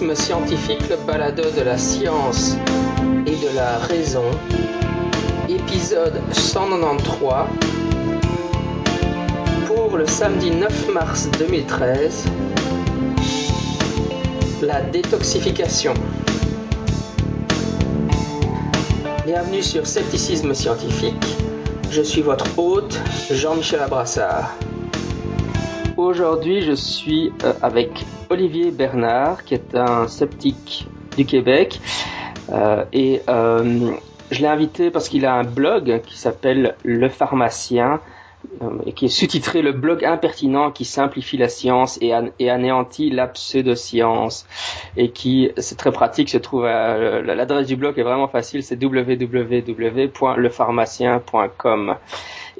Scientifique, le balado de la science et de la raison, épisode 193, pour le samedi 9 mars 2013, la détoxification. Bienvenue sur Scepticisme scientifique, je suis votre hôte, Jean-Michel Abrassard. Aujourd'hui, je suis euh, avec Olivier Bernard, qui est un sceptique du Québec. Euh, et euh, je l'ai invité parce qu'il a un blog qui s'appelle Le Pharmacien, et qui est sous-titré Le blog impertinent qui simplifie la science et, anéantit la pseudoscience. Et qui, c'est très pratique, se trouve à, l'adresse du blog est vraiment facile, c'est www.lepharmacien.com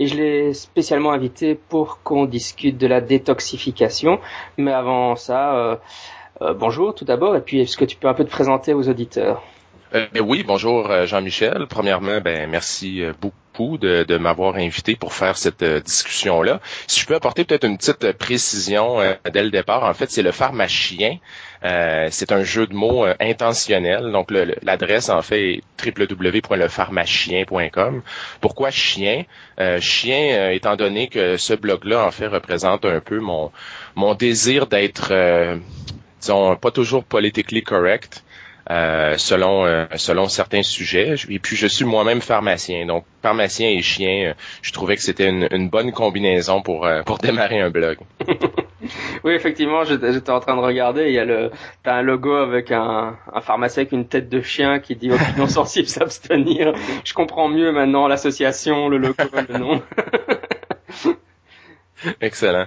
et je l'ai spécialement invité pour qu'on discute de la détoxification. Mais avant ça, euh, euh, bonjour tout d'abord, et puis est-ce que tu peux un peu te présenter aux auditeurs? Euh, oui, bonjour Jean-Michel. Premièrement, ben merci beaucoup de, m'avoir invité pour faire cette discussion-là. Si je peux apporter peut-être une petite précision dès le départ, en fait, c'est le pharmacien. Euh, c'est un jeu de mots euh, intentionnel. Donc l'adresse en fait est www.lepharmacien.com. Pourquoi chien? Euh, Chien, étant donné que ce blog-là en fait représente un peu mon mon désir d'être, disons, pas toujours politically correct. Euh, selon euh, selon certains sujets. Et puis je suis moi-même pharmacien, donc pharmacien et chien, euh, je trouvais que c'était une, bonne combinaison pour pour démarrer un blog. oui, effectivement, j'étais en train de regarder. Il y a le t'as un logo avec un, un pharmacien avec une tête de chien qui dit opinion sensible s'abstenir. Je comprends mieux maintenant l'association, le logo, le nom. Excellent.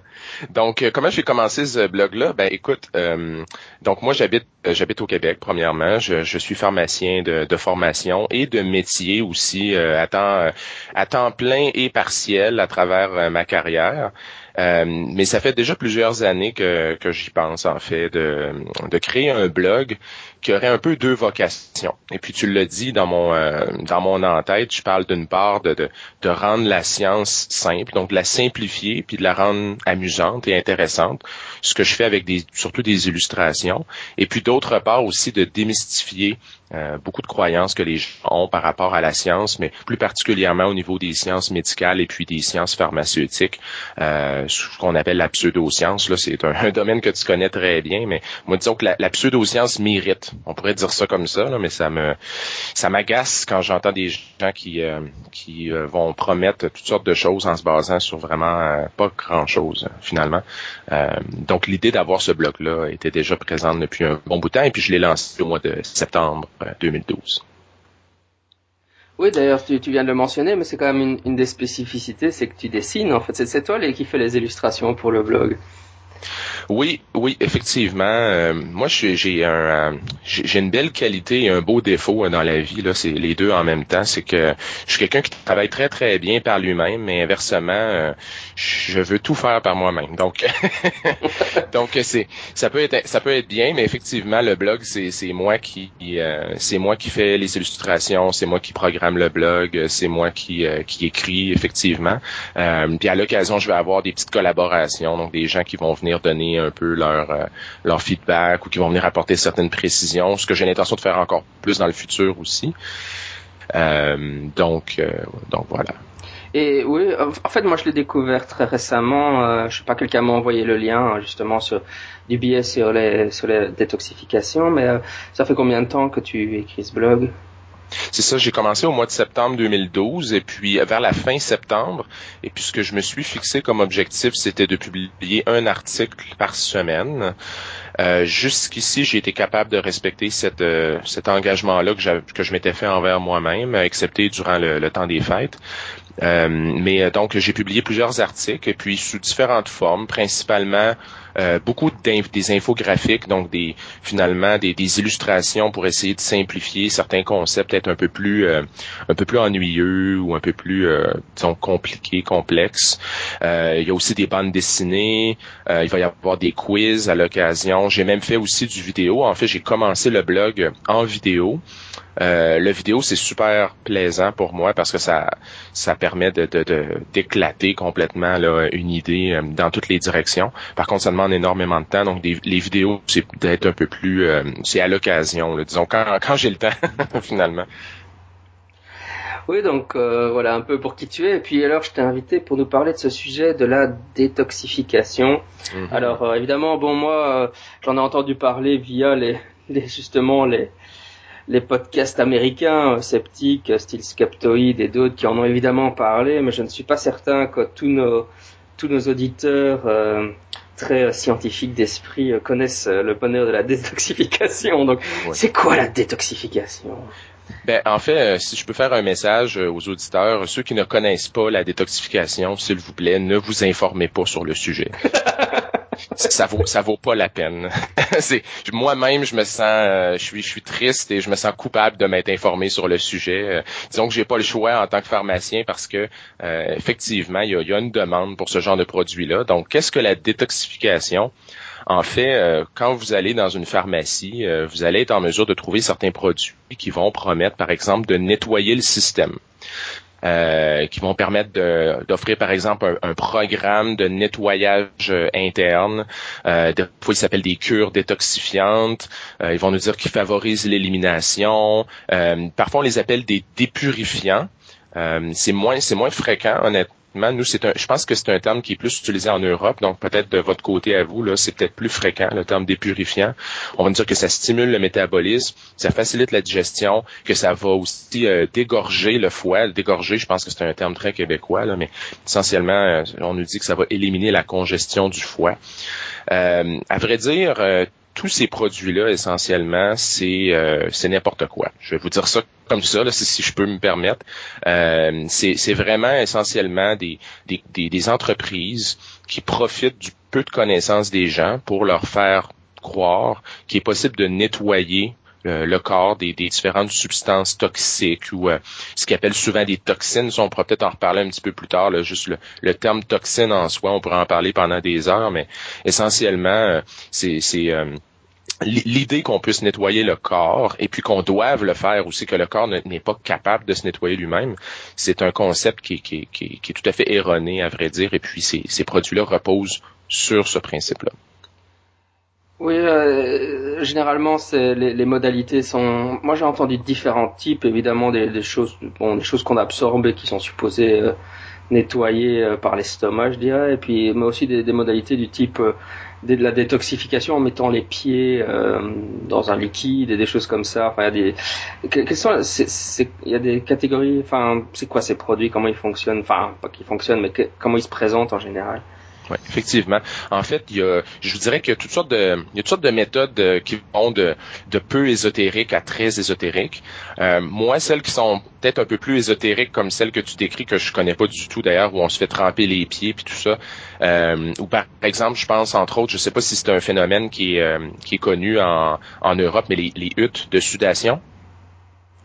Donc, euh, comment j'ai commencé ce blog-là? Ben, écoute, euh, donc moi j'habite euh, j'habite au Québec premièrement. Je, suis pharmacien de, formation et de métier aussi à temps à temps plein et partiel à travers ma carrière. mais ça fait déjà plusieurs années que, j'y pense en fait de créer un blog qui aurait un peu deux vocations. Et puis tu l'as dit dans mon euh, dans mon en-tête, je parle d'une part de, de, de rendre la science simple, donc de la simplifier puis de la rendre amusante et intéressante, ce que je fais avec des surtout des illustrations. Et puis d'autre part aussi de démystifier euh, beaucoup de croyances que les gens ont par rapport à la science, mais plus particulièrement au niveau des sciences médicales et puis des sciences pharmaceutiques, euh, ce qu'on appelle la pseudoscience. Là, c'est un, domaine que tu connais très bien, mais moi disons que la, la pseudoscience mérite on pourrait dire ça comme ça, mais ça me ça m'agace quand j'entends des gens qui euh, euh, vont promettre toutes sortes de choses en se basant sur vraiment euh, pas grand chose finalement. donc l'idée d'avoir ce bloc là était déjà présente depuis un bon bout de temps et puis je l'ai lancé au mois de septembre 2012. Oui, d'ailleurs, tu, viens de le mentionner, mais c'est quand même une, des spécificités, c'est que tu dessines. En fait, c'est toi qui fais les illustrations pour le blog. Oui, oui, effectivement. Euh, moi, euh, j'ai une belle qualité et un beau défaut euh, dans la vie. Là, c'est les deux en même temps. C'est que je suis quelqu'un qui travaille très très bien par lui-même, mais inversement, je veux tout faire par moi-même. Donc, donc c'est ça peut être ça peut être bien, mais effectivement, le blog c'est c'est moi qui c'est moi qui fais les illustrations, c'est moi qui programme le blog, c'est moi qui qui écrit effectivement. puis à l'occasion, je vais avoir des petites collaborations, donc des gens qui vont venir donner un peu leur, euh, leur feedback ou qui vont venir apporter certaines précisions, ce que j'ai l'intention de faire encore plus dans le futur aussi. Euh, donc, euh, donc voilà. Et oui, en fait, moi je l'ai découvert très récemment. je sais pas, quelqu'un m'a envoyé le lien justement sur du billet sur les sur les détoxifications. Mais ça fait combien de temps que tu écris ce blog? C'est ça, j'ai commencé au mois de septembre 2012 et puis vers la fin septembre, et puis ce que je me suis fixé comme objectif, c'était de publier un article par semaine. Euh, Jusqu'ici, j'ai été capable de respecter euh, cet engagement-là que, que je m'étais fait envers moi-même, excepté durant le, temps des fêtes. Euh, mais donc, j'ai publié plusieurs articles, et puis sous différentes formes, principalement euh, beaucoup des infographiques, donc des finalement des, illustrations pour essayer de simplifier certains concepts peut-être un peu plus euh, un peu plus ennuyeux ou un peu plus euh, disons compliqués, complexes. Euh, il y a aussi des bandes dessinées, il va y avoir des quiz à l'occasion. J'ai même fait aussi du vidéo. En fait, j'ai commencé le blog en vidéo. Euh, le vidéo, c'est super plaisant pour moi parce que ça, ça permet de, d'éclater complètement là, une idée dans toutes les directions. Par contre, ça demande demande énormément de temps. Donc les vidéos, c'est peut-être un peu plus, c'est à l'occasion, disons quand, quand j'ai le temps finalement. Oui, donc euh, voilà un peu pour qui tu es. Et puis alors, je t'ai invité pour nous parler de ce sujet de la détoxification. Mhm. Alors euh, évidemment, bon moi, euh, j'en ai entendu parler via les, les justement les les podcasts américains sceptiques, style Skeptoid et d'autres qui en ont évidemment parlé, mais je ne suis pas certain que tous nos tous nos auditeurs très scientifiques d'esprit connaissent le bonheur de la détoxification. Donc, c'est quoi la détoxification? Ben, en fait, euh, si je peux faire un message euh, aux auditeurs, ceux qui ne connaissent pas la détoxification, s'il vous plaît, ne vous informez pas sur le sujet. ça vaut ça vaut pas la peine. moi-même je me sens euh, je suis je suis triste et je me sens coupable de m'être informé sur le sujet. disons que j'ai pas le choix en tant que pharmacien parce que effectivement il y a, y a, une demande pour ce genre de produit là. Donc qu'est-ce que la détoxification? En fait, euh, quand vous allez dans une pharmacie, euh, vous allez être en mesure de trouver certains produits qui vont promettre, par exemple, de nettoyer le système. Euh, qui vont permettre d'offrir par exemple un, programme de nettoyage interne. des fois, ils s'appellent des cures détoxifiantes. ils vont nous dire qu'ils favorisent l'élimination. parfois, on les appelle des dépurifiants. c'est moins c'est moins fréquent honnêtement nous, c'est un, je pense que c'est un terme qui est plus utilisé en Europe, donc peut-être de votre côté à vous, là, c'est peut-être plus fréquent, le terme dépurifiant. On va dire que ça stimule le métabolisme, ça facilite la digestion, que ça va aussi euh, dégorger le foie. Dégorger, je pense que c'est un terme très québécois, là, mais essentiellement, euh, on nous dit que ça va éliminer la congestion du foie. Euh, à vrai dire, tous ces produits-là, essentiellement, c'est euh, c'est n'importe quoi. Je vais vous dire ça comme ça, là, si, je peux me permettre. Euh, c'est vraiment essentiellement des, des, des, entreprises qui profitent du peu de connaissances des gens pour leur faire croire qu'il est possible de nettoyer euh, le corps des, des, différentes substances toxiques ou ce qu'ils appellent souvent des toxines. on pourra peut-être en reparler un petit peu plus tard. Juste le, terme toxine en soi, on pourrait en parler pendant des heures, mais essentiellement, c'est l'idée qu'on puisse nettoyer le corps et puis qu'on doive le faire aussi, que le corps n'est pas capable de se nettoyer lui-même, c'est un concept qui, est tout à fait erroné, à vrai dire, et puis ces, ces produits-là reposent sur ce principe-là. Oui, euh, généralement, c'est les, les, modalités sont. Moi, j'ai entendu différents types, évidemment, des, des choses, bon, des choses qu'on absorbe et qui sont supposées euh, nettoyer euh, par l'estomac, je dirais, et puis mais aussi des, des modalités du type euh, de la détoxification en mettant les pieds euh, dans un liquide et des choses comme ça. Enfin, il y a des, quels sont, il y a des catégories. Enfin, c'est quoi ces produits Comment ils fonctionnent Enfin, pas qu'ils fonctionnent, mais comment ils se présentent en général? Oui, effectivement. En fait, il y a, je vous dirais qu'il y a toutes sortes de, toutes sortes de méthodes euh, qui vont de, de peu ésotériques à très ésotériques. Euh, moi, celles qui sont peut-être un peu plus ésotériques, comme celles que tu décris, que je connais pas du tout d'ailleurs, où on se fait tremper les pieds puis tout ça. Euh, ou par exemple, je pense entre autres, je sais pas si c'est un phénomène qui est, euh, qui est connu en, en Europe, mais les, les huttes de sudation.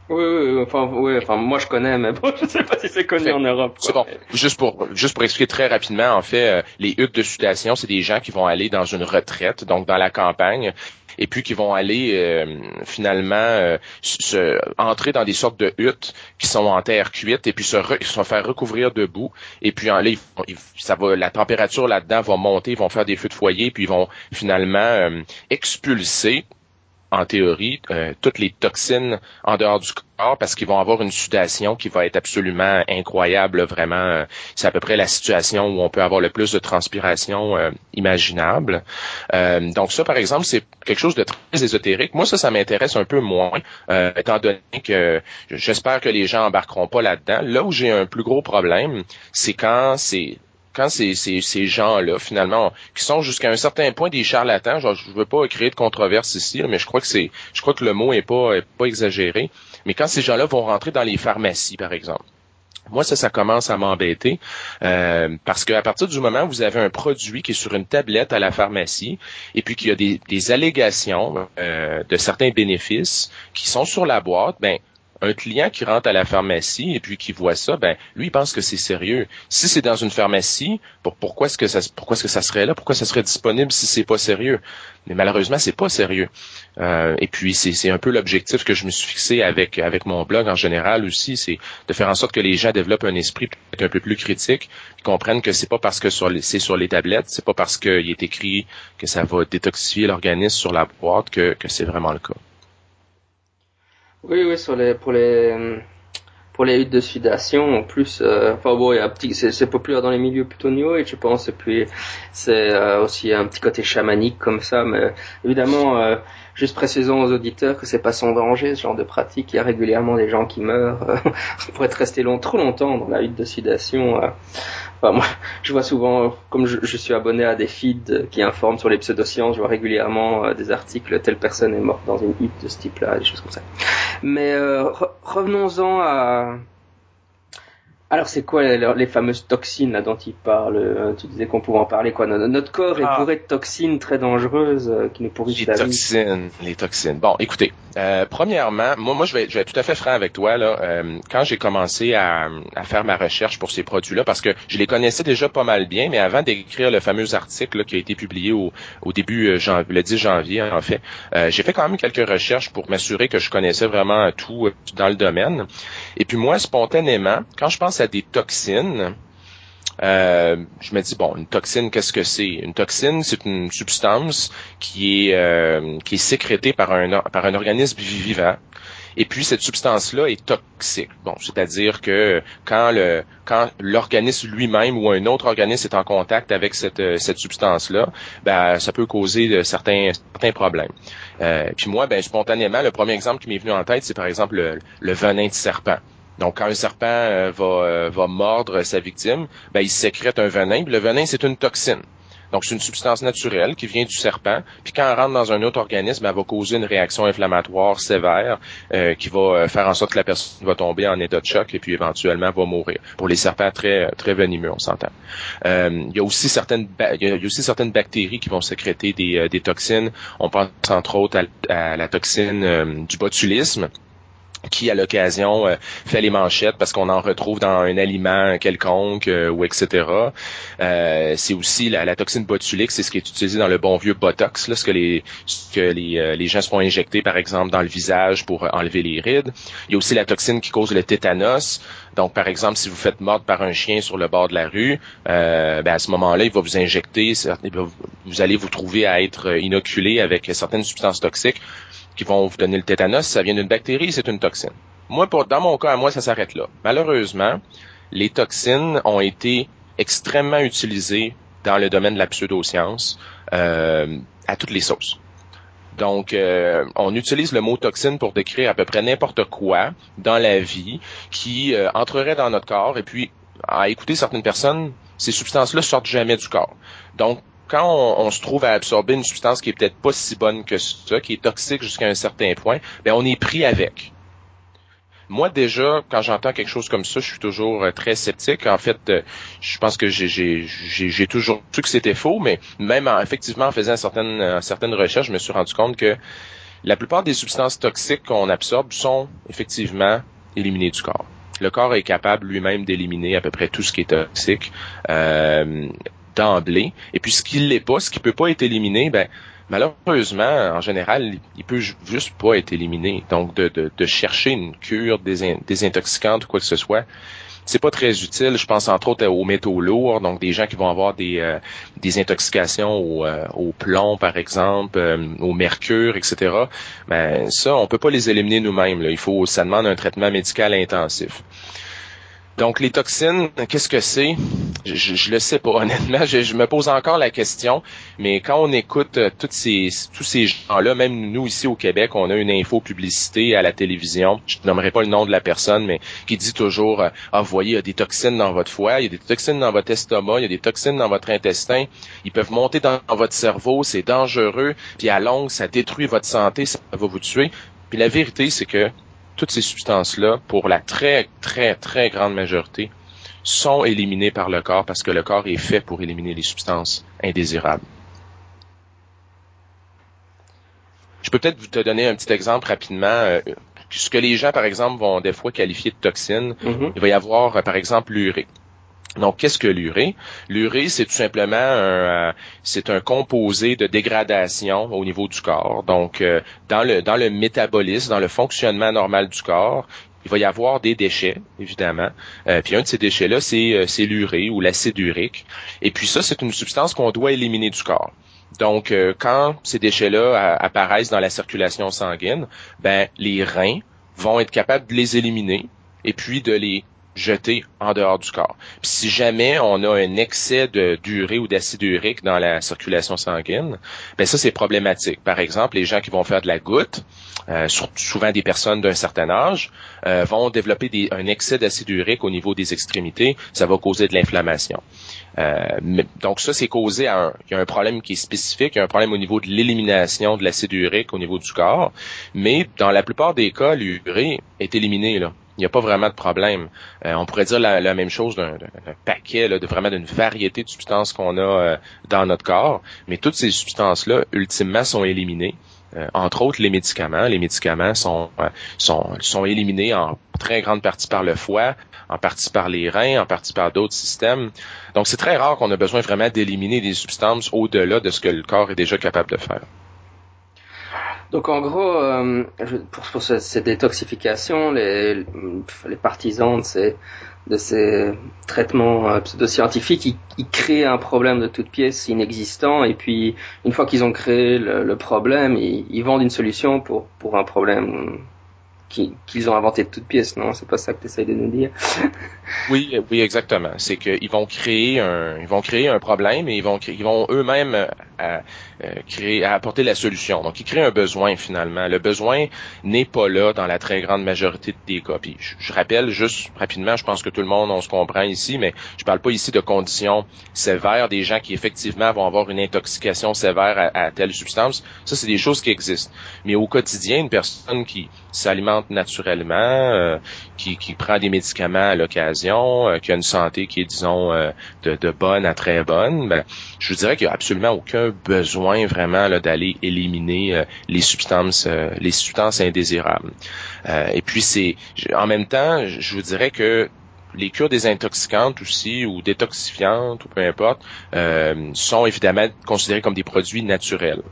Oui, oui, enfin, oui, enfin, moi je connais, mais bon, je sais pas si c'est connu en Europe. C'est bon. Juste pour, juste pour expliquer très rapidement, en fait, euh, les huttes de sudation, c'est des gens qui vont aller dans une retraite, donc dans la campagne, et puis qui vont aller euh, finalement euh, se, entrer dans des sortes de huttes qui sont en terre cuite et puis se, se faire recouvrir de boue et puis en, là, ça va la température là-dedans va monter, ils vont faire des feux de foyer puis ils vont finalement expulser en théorie, euh, toutes les toxines en dehors du corps parce qu'ils vont avoir une sudation qui va être absolument incroyable, vraiment. Euh, c'est à peu près la situation où on peut avoir le plus de transpiration euh, imaginable. donc ça, par exemple, c'est quelque chose de très ésotérique. Moi, ça, ça m'intéresse un peu moins, étant donné que j'espère que les gens embarqueront pas là-dedans. Là où j'ai un plus gros problème, c'est quand c'est quand ces, ces, gens-là, finalement, qui sont jusqu'à un certain point des charlatans, genre, je veux pas créer de controverse ici, mais je crois que c'est, je crois que le mot est pas, est pas exagéré. Mais quand ces gens-là vont rentrer dans les pharmacies, par exemple, moi, ça, ça commence à m'embêter euh, parce qu'à partir du moment où vous avez un produit qui est sur une tablette à la pharmacie et puis qu'il y a des, des allégations euh, de certains bénéfices qui sont sur la boîte, ben Un client qui rentre à la pharmacie et puis qui voit ça, ben lui il pense que c'est sérieux. Si c'est dans une pharmacie, pourquoi est-ce que ça pourquoi est-ce que ça serait là? Pourquoi ça serait disponible si c'est pas sérieux? Mais malheureusement, c'est pas sérieux. Euh, et puis c'est un peu l'objectif que je me suis fixé avec avec mon blog en général aussi, c'est de faire en sorte que les gens développent un esprit un peu plus critique, comprennent que c'est pas parce que c'est sur les tablettes, c'est pas parce qu'il est écrit que ça va détoxifier l'organisme sur la boîte que, que c'est vraiment le cas. Oui, oui, sur les, pour les, pour les huttes de sudation, en plus, euh, bon, il y a un petit, c'est, populaire dans les milieux plutôt new age, je pense, et puis c'est euh, aussi un petit côté chamanique comme ça, mais évidemment, euh, juste précisons aux auditeurs que c'est pas sans danger ce genre de pratique. Il y a régulièrement des gens qui meurent. On pourrait rester long, trop longtemps dans la hutte de sudation. Enfin, moi, je vois souvent, comme je, suis abonné à des feeds qui informent sur les pseudosciences, je vois régulièrement des articles telle personne est morte dans une hutte de ce type-là, des choses comme ça. Mais revenons-en à alors c'est quoi les, fameuses toxines là dont il parle euh, Tu disais qu'on pouvait en parler quoi? Notre corps est ah. bourré de toxines très dangereuses euh, qui nous pourrissent la vie. Les toxines, les toxines. Bon, écoutez, euh, premièrement, moi, moi je vais, je vais être tout à fait franc avec toi là. Euh, quand j'ai commencé à, à, faire ma recherche pour ces produits-là, parce que je les connaissais déjà pas mal bien, mais avant d'écrire le fameux article qui a été publié au, au début janvier, le 10 janvier en fait, j'ai fait quand même quelques recherches pour m'assurer que je connaissais vraiment tout dans le domaine. Et puis moi, spontanément, quand je pense à des toxines, euh, je me dis bon, une toxine, qu'est-ce que c'est? Une toxine, c'est une substance qui est euh, qui est sécrétée par un par un organisme vivant. Et puis cette substance-là est toxique. Bon, c'est-à-dire que quand le quand l'organisme lui-même ou un autre organisme est en contact avec cette cette substance-là, ben ça peut causer certains certains problèmes. Euh, puis moi, ben spontanément, le premier exemple qui m'est venu en tête, c'est par exemple le, le venin de serpent. Donc, quand un serpent euh, va, euh, va mordre sa victime, ben, il sécrète un venin. le venin, c'est une toxine. Donc, c'est une substance naturelle qui vient du serpent. Puis quand elle rentre dans un autre organisme, elle va causer une réaction inflammatoire sévère euh, qui va faire en sorte que la personne va tomber en état de choc et puis éventuellement va mourir. Pour les serpents très très venimeux, on s'entend. il y a aussi certaines il y a aussi certaines bactéries qui vont sécréter des toxines. On pense entre autres à, la toxine du botulisme qui à l'occasion euh, fait les manchettes parce qu'on en retrouve dans un aliment quelconque euh, ou etc. Euh, c'est aussi la, toxine botulique, c'est ce qui est utilisé dans le bon vieux botox, là, ce que les ce que les, les gens se font injecter par exemple dans le visage pour enlever les rides. Il y a aussi la toxine qui cause le tétanos. Donc par exemple si vous faites mordre par un chien sur le bord de la rue, ben, à ce moment-là il va vous injecter, vous allez vous trouver à être inoculé avec certaines substances toxiques qui vont vous donner le tétanos, ça vient d'une bactérie, c'est une toxine. Moi, pour, dans mon cas, à moi, ça s'arrête là. Malheureusement, les toxines ont été extrêmement utilisées dans le domaine de la pseudoscience euh, à toutes les sauces. Donc, euh, on utilise le mot toxine pour décrire à peu près n'importe quoi dans la vie qui euh, entrerait dans notre corps. Et puis, à écouter certaines personnes, ces substances-là sortent jamais du corps. Donc, quand on, se trouve à absorber une substance qui est peut-être pas si bonne que ça, qui est toxique jusqu'à un certain point, ben on est pris avec. Moi déjà, quand j'entends quelque chose comme ça, je suis toujours euh, très sceptique. En fait, euh, je pense que j'ai toujours su que c'était faux, mais même en, effectivement en faisant certaines, euh, certaines recherches, je me suis rendu compte que la plupart des substances toxiques qu'on absorbe sont effectivement éliminées du corps. Le corps est capable lui-même d'éliminer à peu près tout ce qui est toxique. D'emblée. Et puis ce qui l'est pas, ce qui peut pas être éliminé, ben malheureusement, en général, il peut juste pas être éliminé. Donc de, de, chercher une cure désintoxicante ou quoi que ce soit, c'est pas très utile. Je pense entre autres aux métaux lourds, donc des gens qui vont avoir des, euh, des intoxications au, euh, au, plomb, par exemple, euh, au mercure, etc. Ben ça, on peut pas les éliminer nous-mêmes. Il faut, ça demande un traitement médical intensif. Donc les toxines, qu'est-ce que c'est? Je, je, le sais pas honnêtement. Je, me pose encore la question, mais quand on écoute euh, ces, tous ces gens-là, même nous ici au Québec, on a une info publicité à la télévision. Je nommerai pas le nom de la personne, mais qui dit toujours euh, ah vous voyez, il y a des toxines dans votre foie, il y a des toxines dans votre estomac, il y a des toxines dans votre intestin. Ils peuvent monter dans, dans votre cerveau, c'est dangereux. Puis à longue, ça détruit votre santé, ça va vous tuer. Puis la vérité, c'est que toutes ces substances-là, pour la très, très, très grande majorité, sont éliminées par le corps parce que le corps est fait pour éliminer les substances indésirables. Je peux peut-être vous te donner un petit exemple rapidement. Euh, ce que les gens, par exemple, vont des fois qualifier de toxine, mm-hmm. il va y avoir, par exemple, l'urée. Donc, qu'est-ce que l'urée? L'urée, c'est tout simplement un, euh, c'est un composé de dégradation au niveau du corps. Donc, euh, dans le dans le métabolisme, dans le fonctionnement normal du corps, il va y avoir des déchets, évidemment. Euh, puis un de ces déchets-là, c'est, c'est l'urée ou l'acide urique. Et puis ça, c'est une substance qu'on doit éliminer du corps. Donc, quand ces déchets-là apparaissent dans la circulation sanguine, ben les reins vont être capables de les éliminer et puis de les jeté en dehors du corps. si jamais on a un excès de d'urée ou d'acide urique dans la circulation sanguine, ben ça c'est problématique. Par exemple, les gens qui vont faire de la goutte, euh, souvent des personnes d'un certain âge, euh, vont développer un excès d'acide urique au niveau des extrémités. Ça va causer de l'inflammation. Euh, donc ça, c'est causé à un, il y a un problème qui est spécifique, il y a un problème au niveau de l'élimination de l'acide urique au niveau du corps, mais dans la plupart des cas, l'urée est éliminée là il n'y a pas vraiment de problème. Euh, on pourrait dire la, même chose d'un paquet, de vraiment d'une variété de substances qu'on a euh, dans notre corps, mais toutes ces substances-là, ultimement, sont éliminées. Euh, entre autres, les médicaments. Les médicaments sont, sont, sont éliminés en très grande partie par le foie, en partie par les reins, en partie par d'autres systèmes. Donc, c'est très rare qu'on a besoin vraiment d'éliminer des substances au-delà de ce que le corps est déjà capable de faire. Donc en gros, euh, pour, pour cette détoxification, les, les partisans de ces, de ces traitements euh, pseudo-scientifiques, ils, créent un problème de toute pièce inexistant, et puis une fois qu'ils ont créé le, le problème, ils, ils, vendent une solution pour, pour un problème qu'ils ont inventé de toutes pièces, non? C'est pas ça que tu essayes de nous dire? Oui, oui, exactement. C'est qu'ils vont créer un, ils vont créer un problème et ils vont, ils vont eux-mêmes euh, euh, apporter la solution. Donc, ils créent un besoin finalement. Le besoin n'est pas là dans la très grande majorité des cas. Puis, je, rappelle juste rapidement, je pense que tout le monde on se comprend ici, mais je parle pas ici de conditions sévères des gens qui effectivement vont avoir une intoxication sévère à telle substance. Ça, c'est des choses qui existent. Mais au quotidien, une personne qui s'alimente naturellement, euh, qui, prend des médicaments à l'occasion, euh, qui a une santé qui est, disons, euh, de, bonne à très bonne, ben, je vous dirais qu'il n'y a absolument aucun besoin vraiment d'aller éliminer les substances, les substances indésirables. et puis en même temps, je vous dirais que les cures désintoxicantes aussi ou détoxifiantes ou peu importe sont évidemment considérées comme des produits naturels.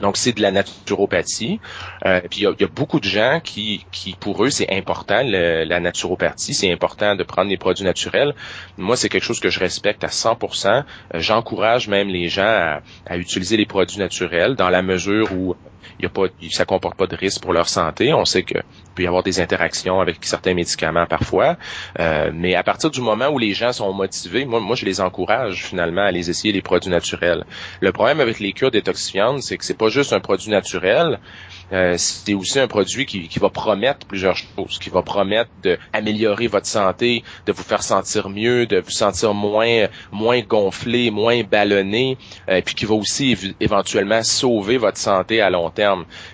Donc, c'est de la naturopathie. Euh, puis, il y, a beaucoup de gens qui, qui pour eux, c'est important, la naturopathie. C'est important de prendre des produits naturels. Moi, c'est quelque chose que je respecte à 100%. Euh, j'encourage même les gens à, à, utiliser les produits naturels dans la mesure où y a pas, ça comporte pas de risque pour leur santé. On sait que peut y avoir des interactions avec certains médicaments parfois, euh, mais à partir du moment où les gens sont motivés, moi, moi je les encourage finalement à les essayer les produits naturels. Le problème avec les cures détoxifiantes, c'est que c'est pas juste un produit naturel, euh, c'est aussi un produit qui, qui, va promettre plusieurs choses, qui va promettre d'améliorer votre santé, de vous faire sentir mieux, de vous sentir moins moins gonflé, moins ballonné, euh, puis qui va aussi éventuellement sauver votre santé à long terme.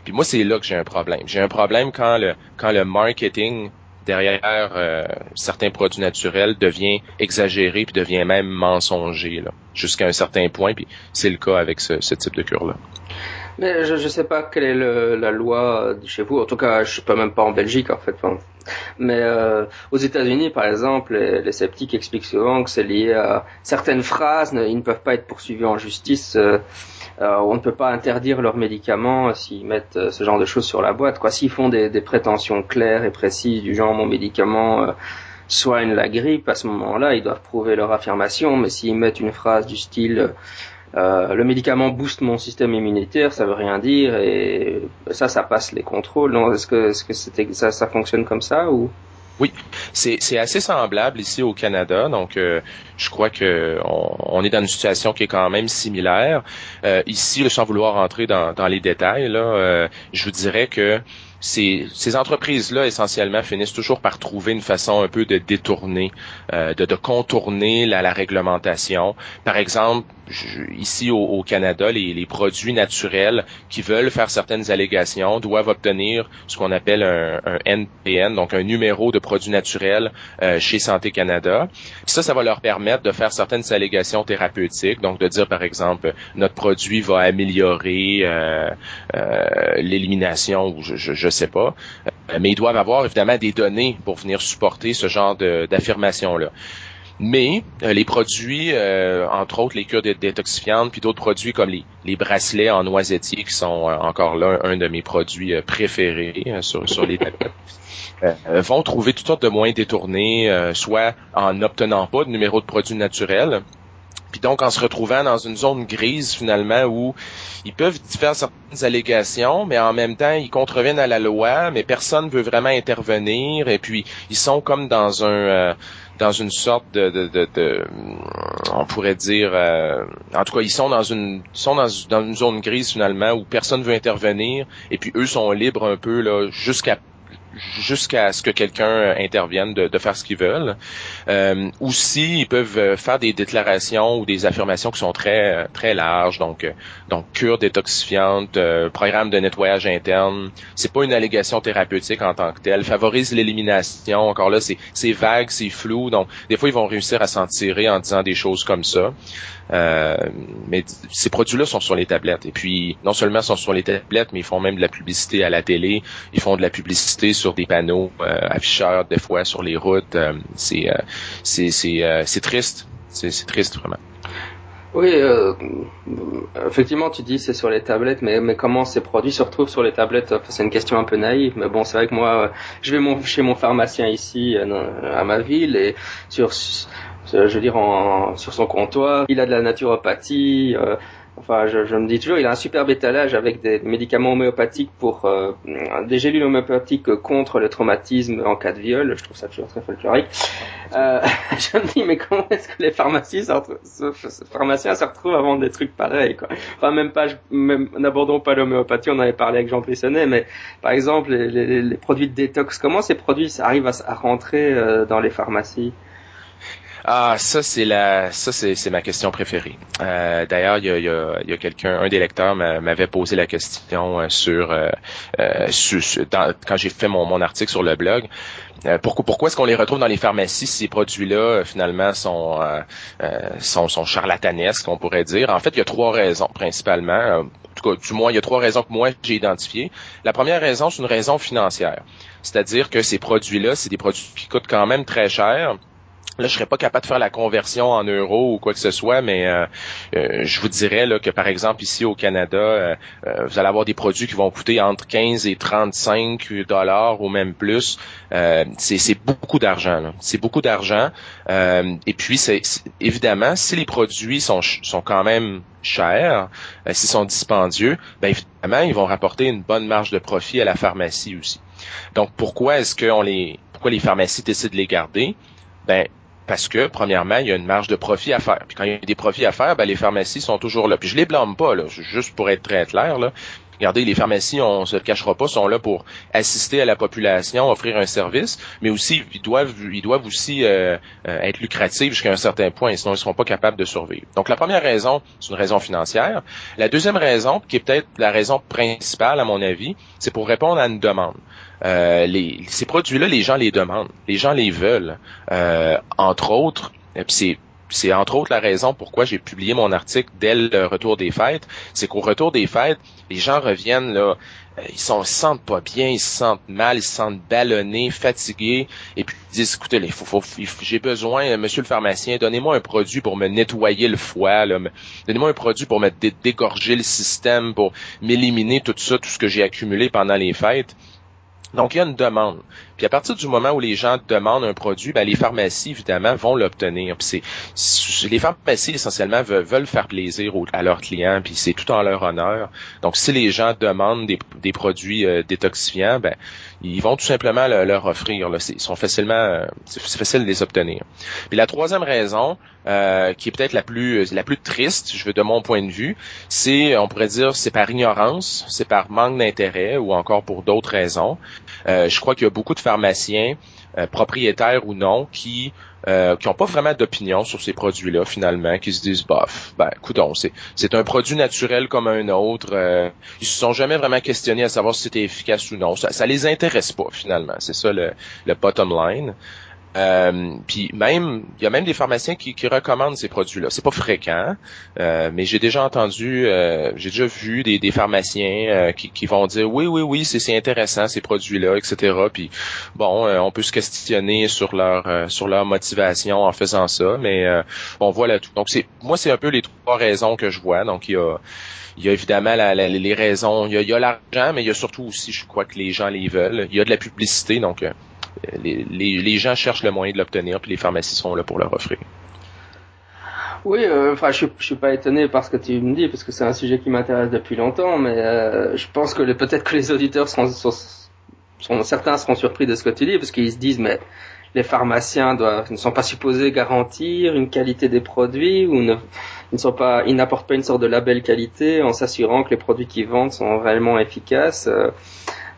Puis moi, c'est là que j'ai un problème. J'ai un problème quand le quand le marketing derrière euh, certains produits naturels devient exagéré puis devient même mensonger jusqu'à un certain point puis c'est le cas avec ce, type de cure là. Mais je ne sais pas quelle est la loi chez vous. En tout cas, je suis pas même pas en Belgique en fait. Mais euh, aux États-Unis, par exemple, les, sceptiques expliquent souvent que c'est lié à certaines phrases. Ils ne peuvent pas être poursuivis en justice. Euh, on ne peut pas interdire leurs médicaments s'ils mettent euh, ce genre de choses sur la boîte. Quoi, s'ils font des, prétentions claires et précises du genre mon médicament euh, soigne la grippe, à ce moment-là, ils doivent prouver leur affirmation. Mais s'ils mettent une phrase du style euh, le médicament booste mon système immunitaire, ça veut rien dire et ça, ça passe les contrôles. Est-ce que, est-ce que c'était, ça, ça fonctionne comme ça ou? Oui, c'est, assez semblable ici au Canada. Donc, euh, je crois que on, est dans une situation qui est quand même similaire. Euh, ici, sans vouloir rentrer dans, dans les détails, là, je vous dirais que ces, ces entreprises-là, essentiellement, finissent toujours par trouver une façon un peu de détourner, de, de contourner la, la réglementation. Par exemple, ici au, Canada, les, produits naturels qui veulent faire certaines allégations doivent obtenir ce qu'on appelle un, NPN, donc un numéro de produit naturel euh, chez Santé Canada. ça, ça va leur permettre de faire certaines allégations thérapeutiques, donc de dire par exemple notre produit va améliorer euh, euh, l'élimination ou je, je, sais pas. mais ils doivent avoir évidemment des données pour venir supporter ce genre d'affirmation-là. Mais euh, les produits, euh, entre autres les cures détoxifiantes, puis d'autres produits comme les, bracelets en noisetier, qui sont euh, encore là un de mes produits préférés sur, sur les tablettes, vont trouver toutes sortes de moyens détournés, soit en n'obtenant pas de numéro de produit naturel, puis donc en se retrouvant dans une zone grise finalement où ils peuvent faire certaines allégations, mais en même temps ils contreviennent à la loi, mais personne veut vraiment intervenir et puis ils sont comme dans un dans une sorte de, de, de, on pourrait dire, euh, en tout cas, ils sont dans une, sont dans, dans une zone grise finalement où personne veut intervenir et puis eux sont libres un peu là jusqu'à jusqu'à ce que quelqu'un intervienne de, de, faire ce qu'ils veulent. Euh, aussi, ils peuvent euh, faire des déclarations ou des affirmations qui sont très très larges, donc euh, donc cure détoxifiante, euh, programme de nettoyage interne. C'est pas une allégation thérapeutique en tant que telle. Favorise l'élimination. Encore là, c'est c'est vague, c'est flou. Donc des fois, ils vont réussir à s'en tirer en disant des choses comme ça. Euh, mais ces produits-là sont sur les tablettes. Et puis, non seulement sont sur les tablettes, mais ils font même de la publicité à la télé. Ils font de la publicité sur des panneaux euh, afficheurs, des fois sur les routes. Euh, c'est c'est c'est triste. C'est triste vraiment. Oui, euh, effectivement, tu dis c'est sur les tablettes, mais, mais comment ces produits se retrouvent sur les tablettes? C'est une question un peu naïve, mais bon, c'est vrai que moi, je vais chez mon pharmacien ici à ma ville et sur euh, je veux dire, sur son comptoir. Il a de la naturopathie. Euh, enfin, je, je, me dis toujours, il a un superbe étalage avec des médicaments homéopathiques pour euh, des gélules homéopathiques contre le traumatisme en cas de viol. Je trouve ça toujours très folklorique. Euh, je me dis, mais comment est-ce que les pharmacies, se, pharmaciens se retrouvent à vendre des trucs pareils, quoi? Enfin, même pas, n'abordons pas l'homéopathie. On avait parlé avec Jean Prissonnet, mais par exemple, les, les, les, produits de détox, comment ces produits arrivent à, à rentrer dans les pharmacies? Ah, ça c'est la, ça c'est, ma question préférée. Euh, d'ailleurs, il y a, y y a quelqu'un, un des lecteurs m'avait posé la question euh, sur, euh, sur quand j'ai fait mon, mon article sur le blog. pourquoi, pourquoi est-ce qu'on les retrouve dans les pharmacies si ces produits-là finalement sont, sont, sont charlatanesques, on pourrait dire? En fait, il y a trois raisons principalement. En tout cas, du moins, il y a trois raisons que moi j'ai identifiées. La première raison, c'est une raison financière. C'est-à-dire que ces produits-là, c'est des produits qui coûtent quand même très cher Là, je serais pas capable de faire la conversion en euros ou quoi que ce soit, mais euh, euh, je vous dirais là, que par exemple ici au Canada, euh, vous allez avoir des produits qui vont coûter entre 15 et 35 dollars ou même plus. c'est beaucoup d'argent. C'est beaucoup d'argent. et puis, c'est évidemment, si les produits sont, sont quand même chers, s'ils sont dispendieux, ben évidemment, ils vont rapporter une bonne marge de profit à la pharmacie aussi. Donc, pourquoi est-ce qu'on les pourquoi les pharmacies décident de les garder? Ben, parce que, premièrement, il y a une marge de profit à faire. Puis quand il y a des profits à faire, ben, les pharmacies sont toujours là. Puis je les blâme pas, là, juste pour être très clair. Là. Regardez, les pharmacies, on se le cachera pas, sont là pour assister à la population, offrir un service, mais aussi ils doivent, ils doivent aussi euh, euh, être lucratifs jusqu'à un certain point, sinon ils seront pas capables de survivre. Donc la première raison, c'est une raison financière. La deuxième raison, qui est peut-être la raison principale à mon avis, c'est pour répondre à une demande. Euh, les, ces produits-là, les gens les demandent, les gens les veulent. Euh, entre autres, et c'est entre autres la raison pourquoi j'ai publié mon article dès le retour des fêtes, c'est qu'au retour des fêtes, les gens reviennent là, euh, ils, sont, se sentent pas bien, ils se sentent mal, ils se sentent ballonnés, fatigués, et puis ils disent écoutez, j'ai besoin, euh, monsieur le pharmacien, donnez-moi un produit pour me nettoyer le foie, donnez-moi un produit pour me dégorger le système, pour m'éliminer tout ça, tout ce que j'ai accumulé pendant les fêtes. Donc, il y a une demande. Puis à partir du moment où les gens demandent un produit, ben, les pharmacies, évidemment, vont l'obtenir. Puis c'est, les pharmacies, essentiellement, veulent, faire plaisir à leurs clients, puis c'est tout en leur honneur. Donc, si les gens demandent des, produits euh, détoxifiants, ben, ils vont tout simplement leur offrir. Là. Ils sont facilement, euh, c'est facile de les obtenir. Puis la troisième raison, euh, qui est peut-être la plus la plus triste, je veux de mon point de vue, c'est, on pourrait dire, c'est par ignorance, c'est par manque d'intérêt ou encore pour d'autres raisons. Euh, je crois qu'il y a beaucoup de pharmaciens, euh, propriétaires ou non, qui euh, qui n'ont pas vraiment d'opinion sur ces produits-là finalement, qui se disent bof, ben coudon, c'est c'est un produit naturel comme un autre. Euh, ils se sont jamais vraiment questionnés à savoir si c'était efficace ou non. Ça, ça les intéresse pas finalement. C'est ça le, le bottom line. Euh, puis même, il y a même des pharmaciens qui, qui recommandent ces produits-là. C'est pas fréquent, euh, mais j'ai déjà entendu, euh, j'ai déjà vu des, des pharmaciens euh, qui, qui, vont dire oui, oui, oui, c'est intéressant ces produits-là, etc. Puis bon, on peut se questionner sur leur sur leur motivation en faisant ça, mais bon voilà tout. Donc c'est moi c'est un peu les trois raisons que je vois. Donc il y a il y a évidemment les raisons, il y a l'argent, mais il y a surtout aussi, je crois que les gens les veulent. Il y a de la publicité, donc les, gens cherchent le moyen de l'obtenir, puis les pharmacies sont là pour leur offrir. Oui, euh, enfin, je, je suis pas étonné par ce que tu me dis, parce que c'est un sujet qui m'intéresse depuis longtemps, mais euh, je pense que peut-être que les auditeurs sont, certains seront surpris de ce que tu dis, parce qu'ils se disent, mais les pharmaciens ne sont pas supposés garantir une qualité des produits ou ne, ne sont pas, ils n'apportent pas une sorte de label qualité en s'assurant que les produits qu'ils vendent sont réellement efficaces. Euh,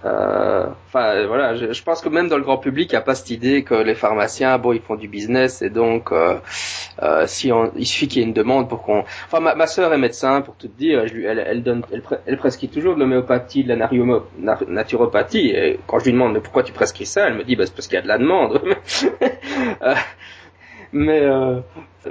euh, enfin voilà, je, pense que même dans le grand public, il n'y a pas cette idée que les pharmaciens, bon, ils font du business et donc euh, euh, si on, il suffit qu'il y ait une demande pour qu'on. Enfin, ma, ma sœur est médecin, pour tout dire, je elle, elle donne, elle, prescrit toujours de l'homéopathie, de la naturopathie. Et quand je lui demande mais pourquoi tu prescris ça, elle me dit bah, c'est parce qu'il y a de la demande. mais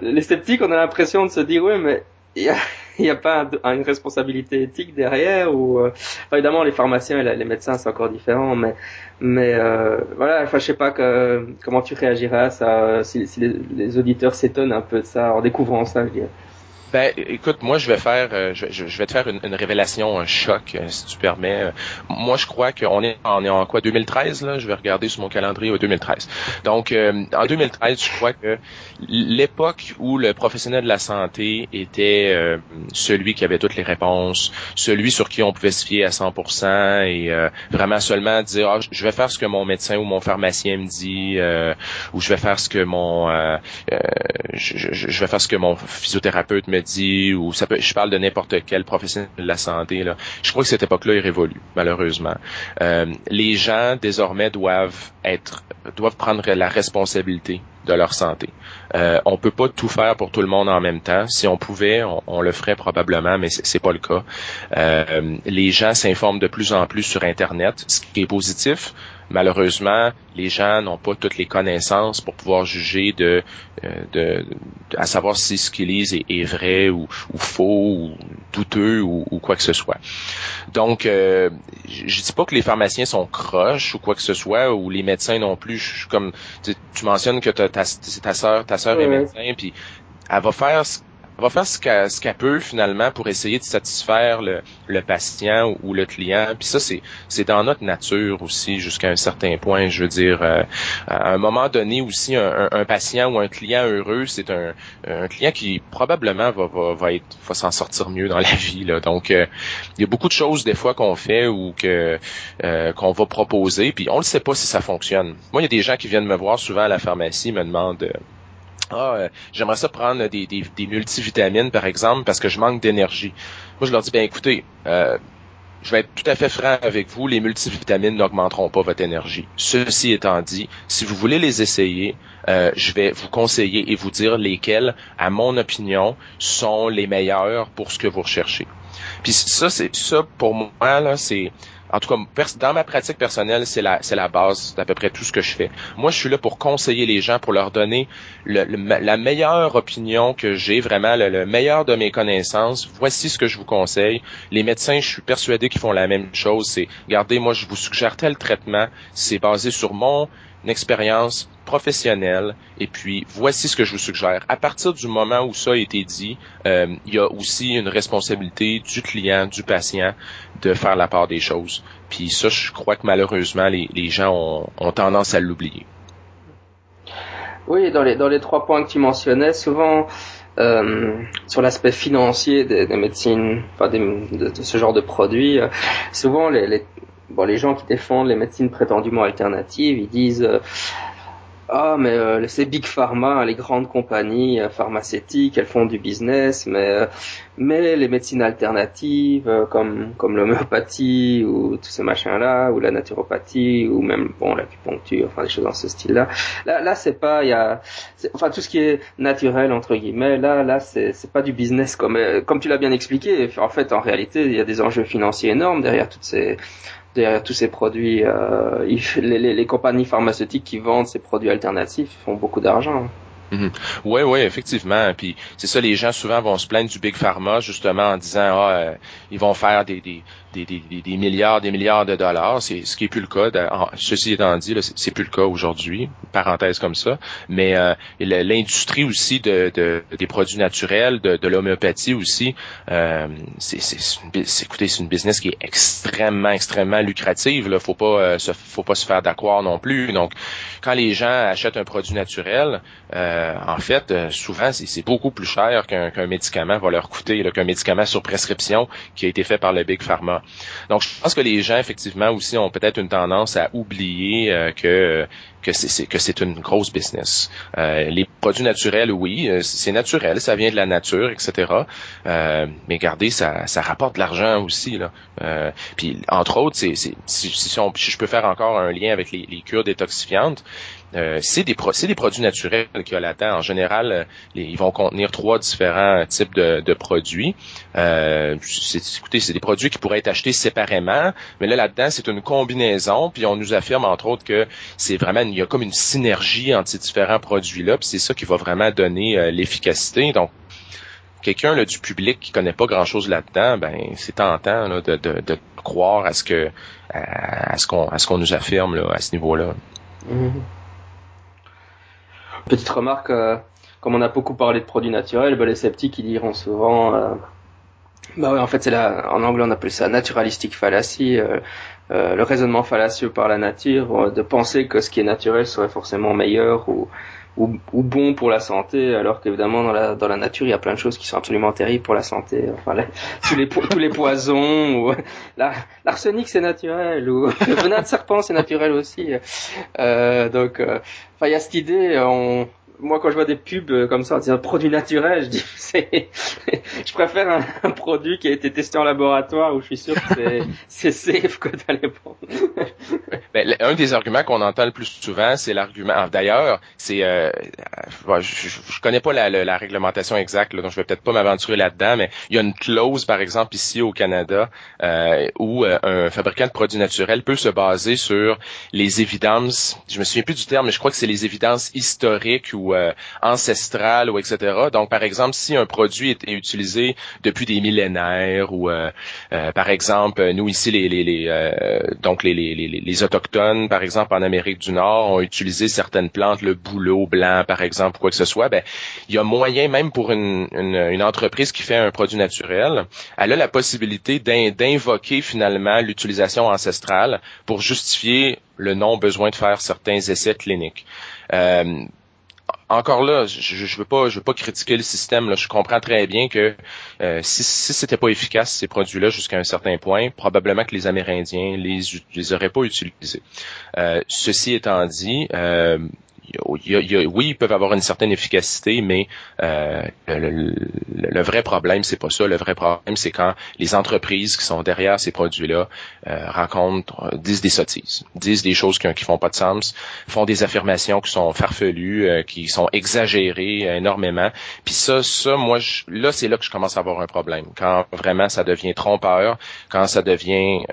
les sceptiques, on a l'impression de se dire oui, mais il n'y a pas une responsabilité éthique derrière ou euh, évidemment les pharmaciens et les médecins c'est encore différent mais mais euh, voilà enfin je sais pas que, comment tu réagiras à ça si, si les, les, auditeurs s'étonnent un peu de ça en découvrant ça je. Ben, écoute, moi, je vais faire, euh, je, je, vais te faire une, une, révélation, un choc, euh, si tu permets. Moi, je crois qu'on est, on est en quoi, 2013 là? Je vais regarder sur mon calendrier au 2013. Donc, euh, en 2013, je crois que l'époque où le professionnel de la santé était celui qui avait toutes les réponses, celui sur qui on pouvait se fier à 100% et vraiment seulement dire, ah, je vais faire ce que mon médecin ou mon pharmacien me dit, ou je vais faire ce que mon, je, je, vais faire ce que mon physiothérapeute me ou ça peut, je parle de n'importe quel professionnel de la santé, là, je crois que cette époque-là est révolue, malheureusement. Euh, les gens désormais doivent être, doivent prendre la responsabilité de leur santé. Euh, on peut pas tout faire pour tout le monde en même temps. Si on pouvait, on, le ferait probablement, mais c'est pas le cas. Euh, les gens s'informent de plus en plus sur Internet, ce qui est positif, malheureusement, les gens n'ont pas toutes les connaissances pour pouvoir juger de, euh, de, à savoir si ce qu'ils lisent est, vrai ou, faux ou douteux ou, quoi que ce soit. Donc, euh, je dis pas que les pharmaciens sont croches ou quoi que ce soit ou les médecins non plus. comme tu, mentionnes que ta, ta, ta soeur, ta soeur est médecin, puis elle va faire ce va faire ce qu'elle peut finalement pour essayer de satisfaire le, le patient ou, le client. Puis ça, c'est dans notre nature aussi jusqu'à un certain point. Je veux dire, euh, à un moment donné aussi, un, un, patient ou un client heureux, c'est un, un client qui probablement va, va, va être va s'en sortir mieux dans la vie. Là. Donc, euh, il y a beaucoup de choses des fois qu'on fait ou que euh, qu'on va proposer, puis on ne sait pas si ça fonctionne. Moi, il y a des gens qui viennent me voir souvent à la pharmacie, me demandent ah, euh, j'aimerais ça prendre des, des, des, multivitamines, par exemple, parce que je manque d'énergie. Moi, je leur dis, ben écoutez, euh, je vais être tout à fait franc avec vous, les multivitamines n'augmenteront pas votre énergie. Ceci étant dit, si vous voulez les essayer, euh, je vais vous conseiller et vous dire lesquelles, à mon opinion, sont les meilleures pour ce que vous recherchez. Puis ça, c'est ça pour moi là, c'est en tout cas, dans ma pratique personnelle, c'est la, c'est la base d'à peu près tout ce que je fais. Moi, je suis là pour conseiller les gens, pour leur donner la meilleure opinion que j'ai, vraiment le, meilleur de mes connaissances. Voici ce que je vous conseille. Les médecins, je suis persuadé qu'ils font la même chose. C'est, regardez, moi, je vous suggère tel traitement. C'est basé sur mon expérience professionnelle et puis voici ce que je vous suggère. À partir du moment où ça a été dit, euh, il y a aussi une responsabilité du client, du patient de faire la part des choses. Puis ça, je crois que malheureusement, les, gens ont, tendance à l'oublier. Oui, dans les, trois points que tu mentionnais, souvent euh, sur l'aspect financier des, médecines, enfin de, ce genre de produits, euh, souvent les, bon, les gens qui défendent les médecines prétendument alternatives, ils disent euh, ah mais euh, ces big pharma, les grandes compagnies euh, pharmaceutiques, elles font du business, mais euh, mais les médecines alternatives comme comme l'homéopathie ou tous ces machins là, ou la naturopathie ou même bon l'acupuncture, enfin des choses dans ce style là. Là là c'est pas il y a enfin tout ce qui est naturel entre guillemets là là c'est c'est pas du business comme comme tu l'as bien expliqué. En fait en réalité il y a des enjeux financiers énormes derrière toutes ces derrière tous ces produits, euh, les, les, compagnies pharmaceutiques qui vendent ces produits alternatifs font beaucoup d'argent. Oui, oui, ouais, effectivement. Puis c'est ça, les gens souvent vont se plaindre du big pharma justement en disant ah euh, ils vont faire des, des, des, des, des, milliards, des milliards de dollars. C'est ce qui est plus le cas. ceci étant dit, c'est plus le cas aujourd'hui. Parenthèse comme ça. Mais euh, l'industrie aussi de, de, des produits naturels, de, de l'homéopathie aussi, euh, c'est écoutez, c'est une business qui est extrêmement, extrêmement lucrative. Là, faut pas euh, faut pas se faire d'accroire non plus. Donc, quand les gens achètent un produit naturel, euh, en fait, euh, souvent, c'est beaucoup plus cher qu'un médicament va leur coûter, qu'un médicament sur prescription qui a été fait par le Big Pharma. Donc, je pense que les gens, effectivement, aussi ont peut-être une tendance à oublier euh, que que c'est que c'est une grosse business. les produits naturels, oui, c'est naturel, ça vient de la nature, etc. mais regardez, ça, ça rapporte de l'argent aussi. Puis entre autres, c'est si, si, je peux faire encore un lien avec les, les cures détoxifiantes, euh, c'est des, produits naturels qu'il y a là-dedans. En général, euh, ils vont contenir trois différents types de, produits. Euh, écoutez, c'est des produits qui pourraient être achetés séparément, mais là, là-dedans, c'est une combinaison. Puis on nous affirme, entre autres, que c'est vraiment, il y a comme une synergie entre ces différents produits-là. Puis c'est ça qui va vraiment donner l'efficacité. Donc, quelqu'un du public qui connaît pas grand chose là-dedans, ben c'est tentant de, croire à ce que ce qu'on à ce qu'on nous affirme à ce niveau-là. Mm-hmm. Petite remarque, euh, comme on a beaucoup parlé de produits naturels, bah, les sceptiques ils diront souvent, euh, bah ouais, en fait c'est en anglais on appelle ça naturalistic fallacy, euh, le raisonnement fallacieux par la nature, de penser que ce qui est naturel serait forcément meilleur ou, ou, bon pour la santé, alors qu'évidemment dans la, dans la nature il y a plein de choses qui sont absolument terribles pour la santé. Enfin, tous, les, tous les poisons, ou l'arsenic c'est naturel, ou le venin de serpent c'est naturel aussi. Euh, donc, enfin il y a cette idée, on, moi quand je vois des pubs euh, comme ça, un produit naturel, je dis je préfère un, produit qui a été testé en laboratoire où je suis sûr que c'est safe que d'aller prendre. ben, un des arguments qu'on entend le plus souvent, c'est l'argument. Ah, d'ailleurs, c'est, euh, je, je, connais pas la, la, réglementation exacte, donc je vais peut-être pas m'aventurer là-dedans, mais il y a une clause, par exemple ici au Canada, euh, où euh, un fabricant de produits naturels peut se baser sur les évidences. Je me souviens plus du terme, mais je crois que c'est les évidences historiques ou ou euh, ancestrales ou etc. Donc par exemple si un produit est utilisé depuis des millénaires ou euh, euh, par exemple nous ici les, les, donc les, les, les, autochtones par exemple en Amérique du Nord ont utilisé certaines plantes le bouleau blanc par exemple quoi que ce soit ben il y a moyen même pour une, une, une entreprise qui fait un produit naturel elle a la possibilité d'invoquer finalement l'utilisation ancestrale pour justifier le non besoin de faire certains essais cliniques. Euh, encore là, je, je veux pas, je veux pas critiquer le système. Là. Je comprends très bien que euh, si, si c'était pas efficace ces produits-là jusqu'à un certain point, probablement que les Amérindiens les les auraient pas utilisés. Euh, ceci étant dit, euh, oui, ils peuvent avoir une certaine efficacité, mais euh, le, vrai problème, c'est pas ça. Le vrai problème, c'est quand les entreprises qui sont derrière ces produits-là euh, rencontrent, euh, disent des sottises, disent des choses qui, qui font pas de sens, font des affirmations qui sont farfelues, euh, qui sont exagérées énormément. Puis ça, ça, moi, là, c'est là que je commence à avoir un problème. Quand vraiment ça devient trompeur, quand ça devient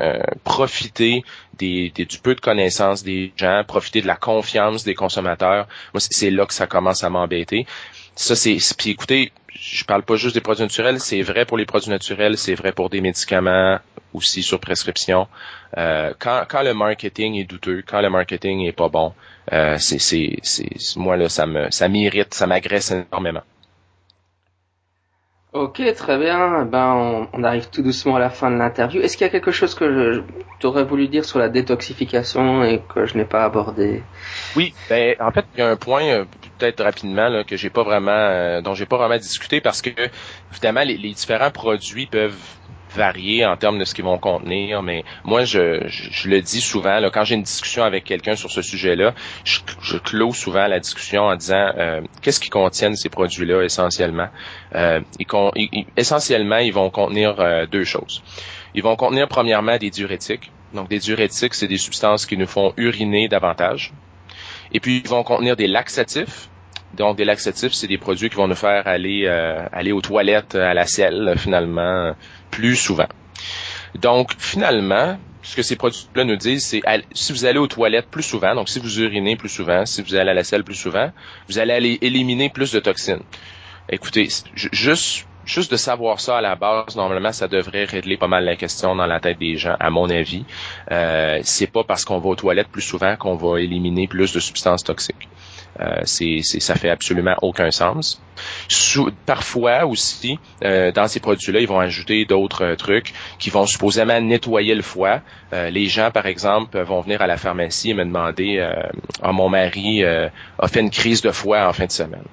profiter du peu de connaissances des gens, profiter de la confiance des consommateurs. Moi, c'est là que ça commence à m'embêter. Ça, c'est. Puis écoutez, je parle pas juste des produits naturels, c'est vrai pour les produits naturels, c'est vrai pour des médicaments aussi sur prescription. Euh, quand, quand le marketing est douteux, quand le marketing est pas bon, euh, c'est, c'est, moi là, ça me, ça m'irrite, ça m'agresse énormément. Ok, très bien. Ben, on, arrive tout doucement à la fin de l'interview. Est-ce qu'il y a quelque chose que tu aurais voulu dire sur la détoxification et que je n'ai pas abordé? Oui, ben, en fait, il y a un point euh, peut-être rapidement là, que j'ai pas vraiment, euh, dont j'ai pas vraiment discuté parce que évidemment les différents produits peuvent varier en termes de ce qu'ils vont contenir, mais moi, je, je, le dis souvent, là, quand j'ai une discussion avec quelqu'un sur ce sujet-là, je, je clôt souvent la discussion en disant euh, qu'est-ce qu'ils contiennent ces produits-là essentiellement? Euh, ils, essentiellement, ils vont contenir euh, deux choses. Ils vont contenir premièrement des diurétiques. Donc, des diurétiques, c'est des substances qui nous font uriner davantage. Et puis, ils vont contenir des laxatifs. Donc, des laxatifs, c'est des produits qui vont nous faire aller euh, aller aux toilettes à la selle, finalement, plus souvent. Donc, finalement, ce que ces produits-là nous disent, c'est si vous allez aux toilettes plus souvent, donc si vous urinez plus souvent, si vous allez à la selle plus souvent, vous allez aller éliminer plus de toxines. Écoutez, juste juste de savoir ça à la base, normalement, ça devrait régler pas mal la question dans la tête des gens, à mon avis. Euh, c'est pas parce qu'on va aux toilettes plus souvent qu'on va éliminer plus de substances toxiques. Euh, c'est, ça fait absolument aucun sens. parfois aussi, euh, dans ces produits-là, ils vont ajouter d'autres euh, trucs qui vont supposément nettoyer le foie. les gens, par exemple, vont venir à la pharmacie et me demander ah, mon mari a fait une crise de foie en fin de semaine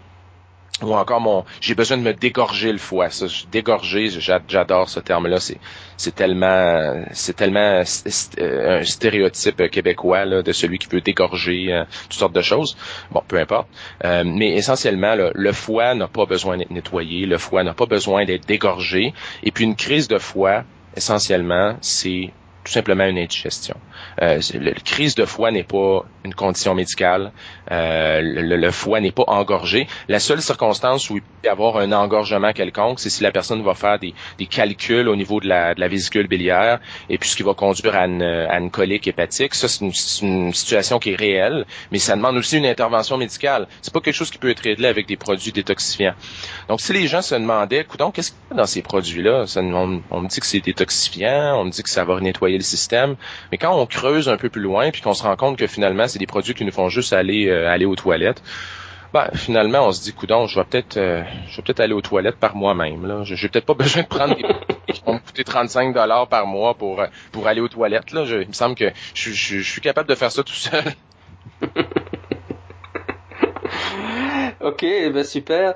ou encore mon j'ai besoin de me dégorger le foie. Ça dégorger j'adore ce terme là c'est c'est tellement c'est tellement euh, un stéréotype québécois là, de celui qui peut dégorger euh, toutes sortes de choses. Bon peu importe. Euh, mais essentiellement le foie n'a pas besoin d'être nettoyé. Le foie n'a pas besoin d'être dégorgé. Et puis une crise de foie essentiellement c'est tout simplement une indigestion. Euh, le, crise de foie n'est pas une condition médicale. Euh, le, foie n'est pas engorgé. La seule circonstance où il peut y avoir un engorgement quelconque, c'est si la personne va faire des, calculs au niveau de la, vésicule biliaire et puis ce qui va conduire à une, colique hépatique. Ça, c'est une, situation qui est réelle, mais ça demande aussi une intervention médicale. C'est pas quelque chose qui peut être réglé avec des produits détoxifiants. Donc, si les gens se demandaient, écoute, qu'est-ce qu'il y a dans ces produits-là? On, on me dit que c'est détoxifiant, on me dit que ça va nettoyer le système. Mais quand on creuse un peu plus loin, puis qu'on se rend compte que finalement, c'est des produits qui nous font juste aller, euh, aller aux toilettes, ben, finalement, on se dit, coudon, je vais peut-être, euh, je vais peut-être aller aux toilettes par moi-même. Là, j'ai peut-être pas besoin de prendre des qui vont me coûter 35 dollars par mois pour euh, pour aller aux toilettes. Là, il me semble que je, je, suis capable de faire ça tout seul. ok, ben super.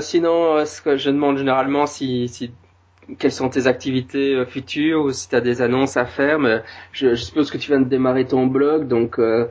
sinon, ce que je demande généralement, si, si quelles sont tes activités euh, futures ou si tu des annonces à faire. Mais je, je, suppose que tu viens de démarrer ton blog, donc euh,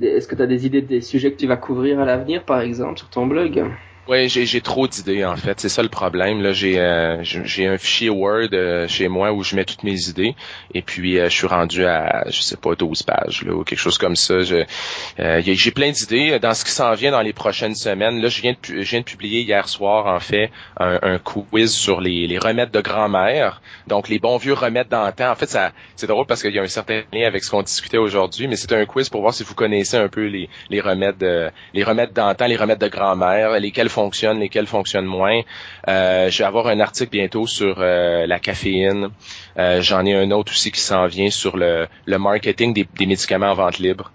est-ce que tu as des idées des sujets que tu vas couvrir à l'avenir, par exemple, sur ton blog? Oui, j'ai trop d'idées en fait. C'est ça le problème. Là, j'ai euh, j'ai un fichier Word euh, chez moi où je mets toutes mes idées. Et puis euh, je suis rendu à je sais pas 12 pages là, ou quelque chose comme ça. J'ai plein d'idées dans ce qui s'en vient dans les prochaines semaines. Là, je viens de je viens de publier hier soir en fait un, un quiz sur les, les remèdes de grand-mère. Donc les bons vieux remèdes d'antan. En fait, ça c'est drôle parce qu'il y a un certain lien avec ce qu'on discutait aujourd'hui, mais c'est un quiz pour voir si vous connaissez un peu les, les remèdes les remèdes d'antan, les remèdes de grand-mère, lesquels fonctionnent, lesquels fonctionnent moins. Euh, je vais avoir un article bientôt sur euh, la caféine. Euh, j'en ai un autre aussi qui s'en vient sur le, marketing des, des, médicaments en vente libre.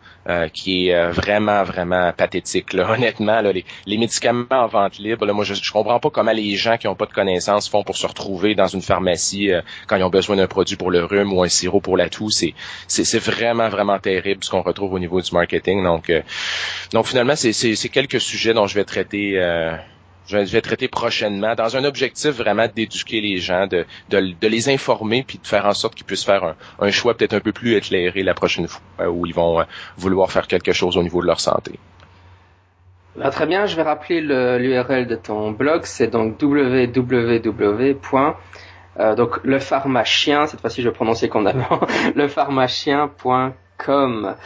Qui est vraiment vraiment pathétique là. honnêtement là, les, les, médicaments en vente libre là, moi je, je comprends pas comment les gens qui ont pas de connaissances font pour se retrouver dans une pharmacie quand ils ont besoin d'un produit pour le rhume ou un sirop pour la toux c'est c'est vraiment vraiment terrible ce qu'on retrouve au niveau du marketing donc donc finalement c'est c'est quelques sujets dont je vais traiter je vais, traiter prochainement dans un objectif vraiment d'éduquer les gens, de, de, les informer puis de faire en sorte qu'ils puissent faire un, choix peut-être un peu plus éclairé la prochaine fois où ils vont euh, vouloir faire quelque chose au niveau de leur santé. Très bien, je vais rappeler l'URL de ton blog, c'est donc www. Euh, donc le pharmacien, cette fois-ci je vais prononcer comme avant, lepharmacien.com.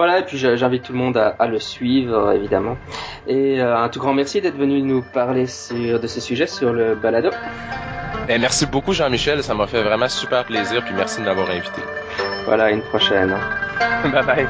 Voilà, et puis j'invite tout le monde à, le suivre, évidemment. Et euh, un tout grand merci d'être venu nous parler sur, de ce sujet sur le balado. Et ben, merci beaucoup Jean-Michel, ça m'a fait vraiment super plaisir, puis merci de m'avoir invité. Voilà, une prochaine. bye bye.